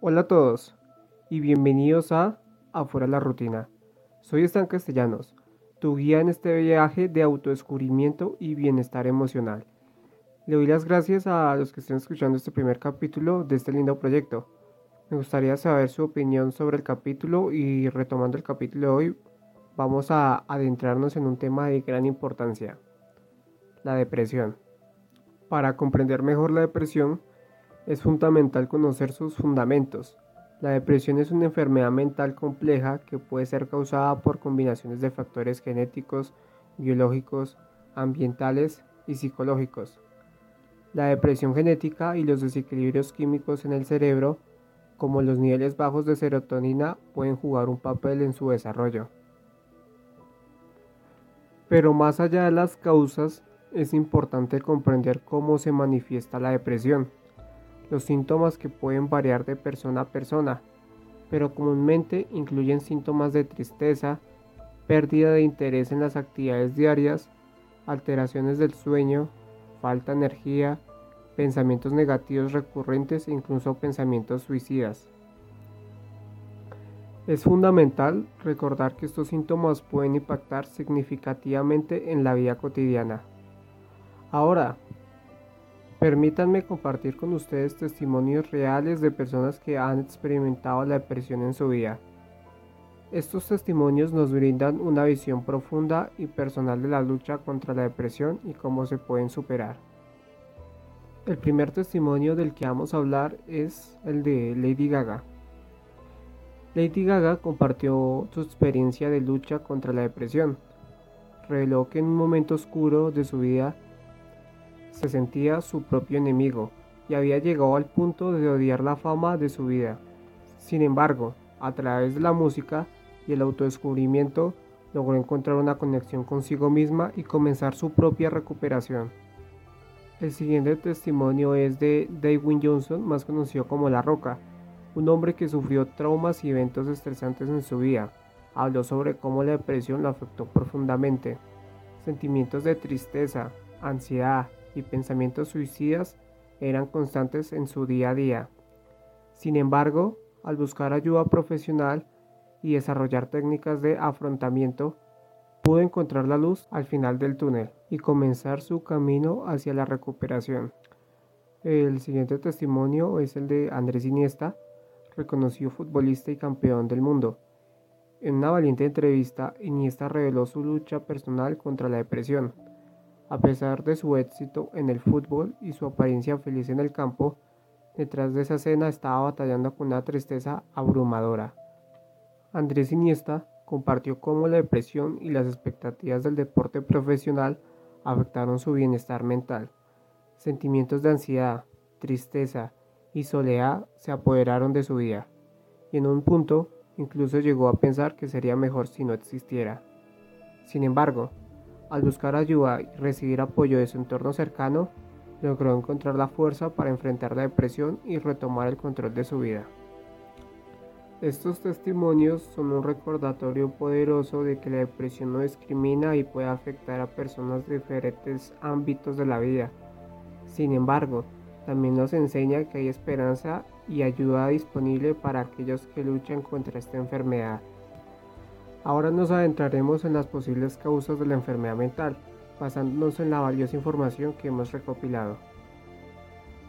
Hola a todos y bienvenidos a Afuera la Rutina. Soy Stan Castellanos, tu guía en este viaje de autodescubrimiento y bienestar emocional. Le doy las gracias a los que estén escuchando este primer capítulo de este lindo proyecto. Me gustaría saber su opinión sobre el capítulo y retomando el capítulo de hoy, vamos a adentrarnos en un tema de gran importancia, la depresión. Para comprender mejor la depresión, es fundamental conocer sus fundamentos. La depresión es una enfermedad mental compleja que puede ser causada por combinaciones de factores genéticos, biológicos, ambientales y psicológicos. La depresión genética y los desequilibrios químicos en el cerebro, como los niveles bajos de serotonina, pueden jugar un papel en su desarrollo. Pero más allá de las causas, es importante comprender cómo se manifiesta la depresión, los síntomas que pueden variar de persona a persona, pero comúnmente incluyen síntomas de tristeza, pérdida de interés en las actividades diarias, alteraciones del sueño, falta de energía, pensamientos negativos recurrentes e incluso pensamientos suicidas. Es fundamental recordar que estos síntomas pueden impactar significativamente en la vida cotidiana. Ahora, permítanme compartir con ustedes testimonios reales de personas que han experimentado la depresión en su vida. Estos testimonios nos brindan una visión profunda y personal de la lucha contra la depresión y cómo se pueden superar. El primer testimonio del que vamos a hablar es el de Lady Gaga. Lady Gaga compartió su experiencia de lucha contra la depresión. Reveló que en un momento oscuro de su vida se sentía su propio enemigo y había llegado al punto de odiar la fama de su vida. Sin embargo, a través de la música y el autodescubrimiento, logró encontrar una conexión consigo misma y comenzar su propia recuperación. El siguiente testimonio es de Dwayne Johnson, más conocido como La Roca, un hombre que sufrió traumas y eventos estresantes en su vida. Habló sobre cómo la depresión lo afectó profundamente. Sentimientos de tristeza, ansiedad, y pensamientos suicidas eran constantes en su día a día. Sin embargo, al buscar ayuda profesional y desarrollar técnicas de afrontamiento, pudo encontrar la luz al final del túnel y comenzar su camino hacia la recuperación. El siguiente testimonio es el de Andrés Iniesta, reconocido futbolista y campeón del mundo. En una valiente entrevista, Iniesta reveló su lucha personal contra la depresión a pesar de su éxito en el fútbol y su apariencia feliz en el campo, detrás de esa escena estaba batallando con una tristeza abrumadora. Andrés Iniesta compartió cómo la depresión y las expectativas del deporte profesional afectaron su bienestar mental. Sentimientos de ansiedad, tristeza y soledad se apoderaron de su vida, y en un punto incluso llegó a pensar que sería mejor si no existiera. Sin embargo, al buscar ayuda y recibir apoyo de su entorno cercano, logró encontrar la fuerza para enfrentar la depresión y retomar el control de su vida. Estos testimonios son un recordatorio poderoso de que la depresión no discrimina y puede afectar a personas de diferentes ámbitos de la vida. Sin embargo, también nos enseña que hay esperanza y ayuda disponible para aquellos que luchan contra esta enfermedad. Ahora nos adentraremos en las posibles causas de la enfermedad mental, basándonos en la valiosa información que hemos recopilado.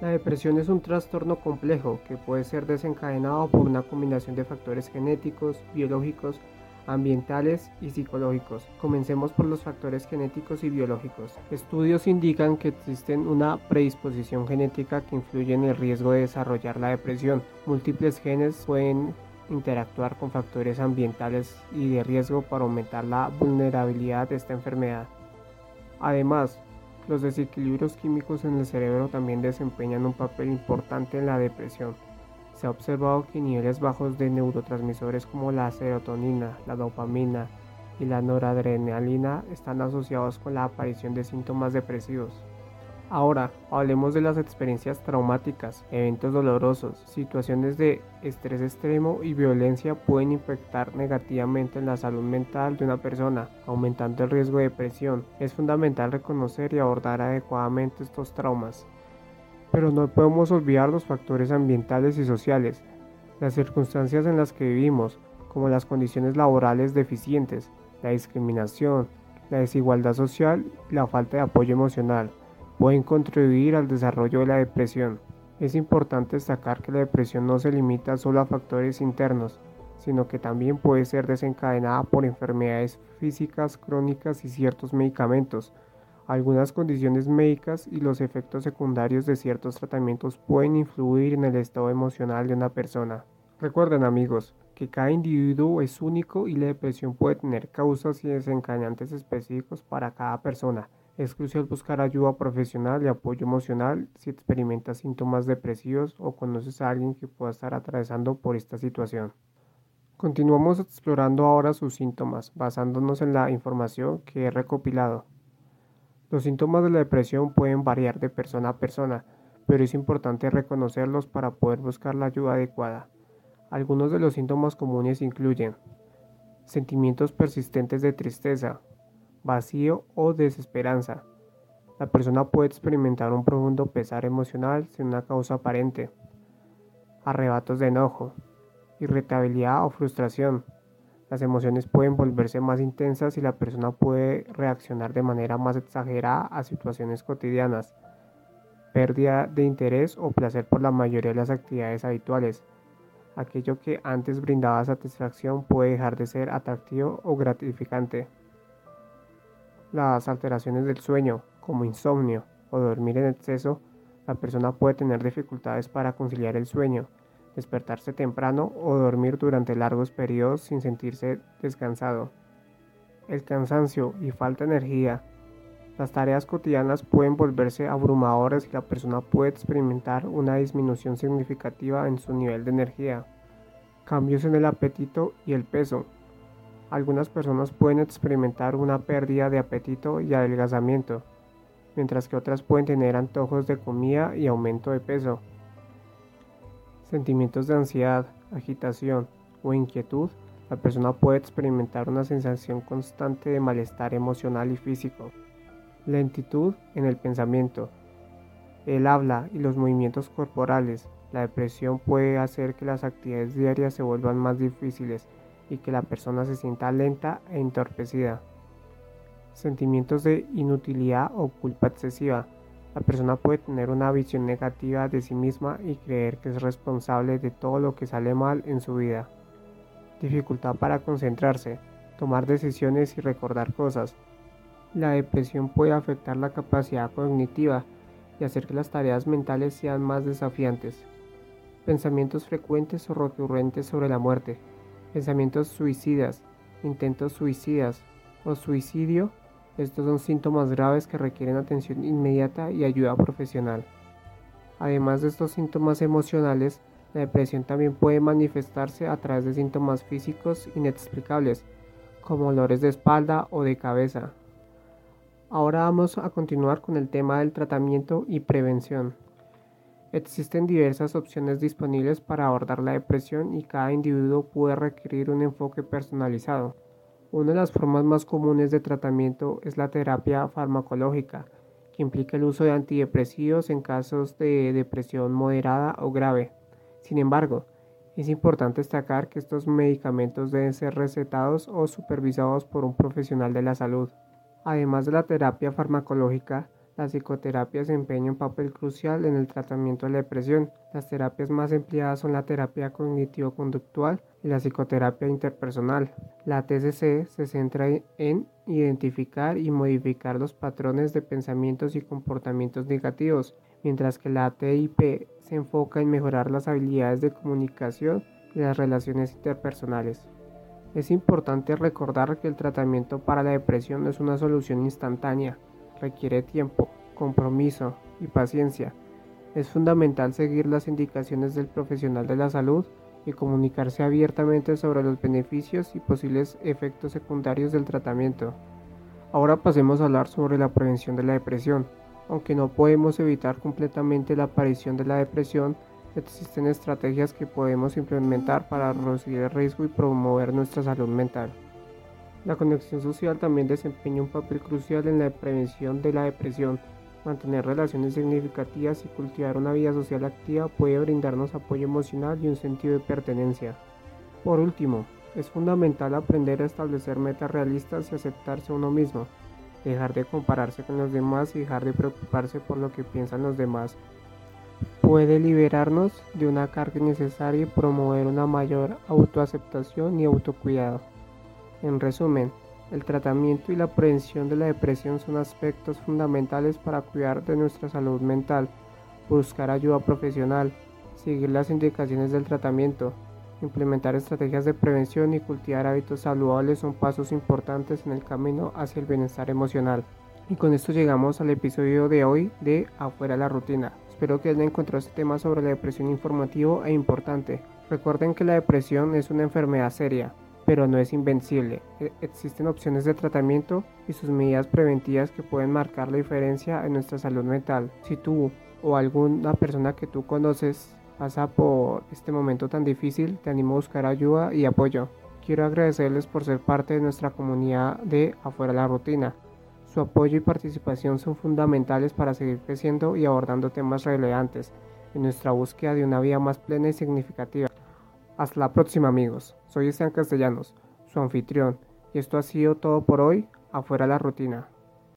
La depresión es un trastorno complejo que puede ser desencadenado por una combinación de factores genéticos, biológicos, ambientales y psicológicos. Comencemos por los factores genéticos y biológicos. Estudios indican que existen una predisposición genética que influye en el riesgo de desarrollar la depresión. Múltiples genes pueden interactuar con factores ambientales y de riesgo para aumentar la vulnerabilidad de esta enfermedad. Además, los desequilibrios químicos en el cerebro también desempeñan un papel importante en la depresión. Se ha observado que niveles bajos de neurotransmisores como la serotonina, la dopamina y la noradrenalina están asociados con la aparición de síntomas depresivos. Ahora, hablemos de las experiencias traumáticas, eventos dolorosos, situaciones de estrés extremo y violencia pueden impactar negativamente en la salud mental de una persona, aumentando el riesgo de depresión. Es fundamental reconocer y abordar adecuadamente estos traumas. Pero no podemos olvidar los factores ambientales y sociales. Las circunstancias en las que vivimos, como las condiciones laborales deficientes, la discriminación, la desigualdad social y la falta de apoyo emocional, pueden contribuir al desarrollo de la depresión. Es importante destacar que la depresión no se limita solo a factores internos, sino que también puede ser desencadenada por enfermedades físicas crónicas y ciertos medicamentos. Algunas condiciones médicas y los efectos secundarios de ciertos tratamientos pueden influir en el estado emocional de una persona. Recuerden amigos, que cada individuo es único y la depresión puede tener causas y desencadenantes específicos para cada persona. Es crucial buscar ayuda profesional y apoyo emocional si experimentas síntomas depresivos o conoces a alguien que pueda estar atravesando por esta situación. Continuamos explorando ahora sus síntomas, basándonos en la información que he recopilado. Los síntomas de la depresión pueden variar de persona a persona, pero es importante reconocerlos para poder buscar la ayuda adecuada. Algunos de los síntomas comunes incluyen sentimientos persistentes de tristeza, vacío o desesperanza. La persona puede experimentar un profundo pesar emocional sin una causa aparente. Arrebatos de enojo, irritabilidad o frustración. Las emociones pueden volverse más intensas y la persona puede reaccionar de manera más exagerada a situaciones cotidianas. Pérdida de interés o placer por la mayoría de las actividades habituales. Aquello que antes brindaba satisfacción puede dejar de ser atractivo o gratificante las alteraciones del sueño, como insomnio o dormir en exceso, la persona puede tener dificultades para conciliar el sueño, despertarse temprano o dormir durante largos periodos sin sentirse descansado. El cansancio y falta de energía. Las tareas cotidianas pueden volverse abrumadoras y la persona puede experimentar una disminución significativa en su nivel de energía. Cambios en el apetito y el peso. Algunas personas pueden experimentar una pérdida de apetito y adelgazamiento, mientras que otras pueden tener antojos de comida y aumento de peso. Sentimientos de ansiedad, agitación o inquietud. La persona puede experimentar una sensación constante de malestar emocional y físico. Lentitud en el pensamiento. El habla y los movimientos corporales. La depresión puede hacer que las actividades diarias se vuelvan más difíciles y que la persona se sienta lenta e entorpecida. Sentimientos de inutilidad o culpa excesiva. La persona puede tener una visión negativa de sí misma y creer que es responsable de todo lo que sale mal en su vida. Dificultad para concentrarse, tomar decisiones y recordar cosas. La depresión puede afectar la capacidad cognitiva y hacer que las tareas mentales sean más desafiantes. Pensamientos frecuentes o recurrentes sobre la muerte, pensamientos suicidas, intentos suicidas o suicidio, estos son síntomas graves que requieren atención inmediata y ayuda profesional. Además de estos síntomas emocionales, la depresión también puede manifestarse a través de síntomas físicos inexplicables, como dolores de espalda o de cabeza. Ahora vamos a continuar con el tema del tratamiento y prevención. Existen diversas opciones disponibles para abordar la depresión y cada individuo puede requerir un enfoque personalizado. Una de las formas más comunes de tratamiento es la terapia farmacológica, que implica el uso de antidepresivos en casos de depresión moderada o grave. Sin embargo, es importante destacar que estos medicamentos deben ser recetados o supervisados por un profesional de la salud. Además de la terapia farmacológica, la psicoterapia desempeña un papel crucial en el tratamiento de la depresión. Las terapias más empleadas son la terapia cognitivo-conductual y la psicoterapia interpersonal. La TCC se centra en identificar y modificar los patrones de pensamientos y comportamientos negativos, mientras que la TIP se enfoca en mejorar las habilidades de comunicación y las relaciones interpersonales. Es importante recordar que el tratamiento para la depresión no es una solución instantánea, requiere tiempo, compromiso y paciencia. Es fundamental seguir las indicaciones del profesional de la salud y comunicarse abiertamente sobre los beneficios y posibles efectos secundarios del tratamiento. Ahora pasemos a hablar sobre la prevención de la depresión. Aunque no podemos evitar completamente la aparición de la depresión, existen estrategias que podemos implementar para reducir el riesgo y promover nuestra salud mental. La conexión social también desempeña un papel crucial en la prevención de la depresión. Mantener relaciones significativas y cultivar una vida social activa puede brindarnos apoyo emocional y un sentido de pertenencia. Por último, es fundamental aprender a establecer metas realistas y aceptarse a uno mismo, dejar de compararse con los demás y dejar de preocuparse por lo que piensan los demás. Puede liberarnos de una carga innecesaria y promover una mayor autoaceptación y autocuidado. En resumen, el tratamiento y la prevención de la depresión son aspectos fundamentales para cuidar de nuestra salud mental, buscar ayuda profesional, seguir las indicaciones del tratamiento, implementar estrategias de prevención y cultivar hábitos saludables son pasos importantes en el camino hacia el bienestar emocional. Y con esto llegamos al episodio de hoy de Afuera la Rutina. Espero que hayan encontrado este tema sobre la depresión informativo e importante. Recuerden que la depresión es una enfermedad seria, pero no es invencible. E, existen opciones de tratamiento y sus medidas preventivas que pueden marcar la diferencia en nuestra salud mental. Si tú o alguna persona que tú conoces pasa por este momento tan difícil, te animo a buscar ayuda y apoyo. Quiero agradecerles por ser parte de nuestra comunidad de Afuera la Rutina. Su apoyo y participación son fundamentales para seguir creciendo y abordando temas relevantes en nuestra búsqueda de una vida más plena y significativa. Hasta la próxima amigos, soy Esteban Castellanos, su anfitrión, y esto ha sido todo por hoy, afuera la rutina.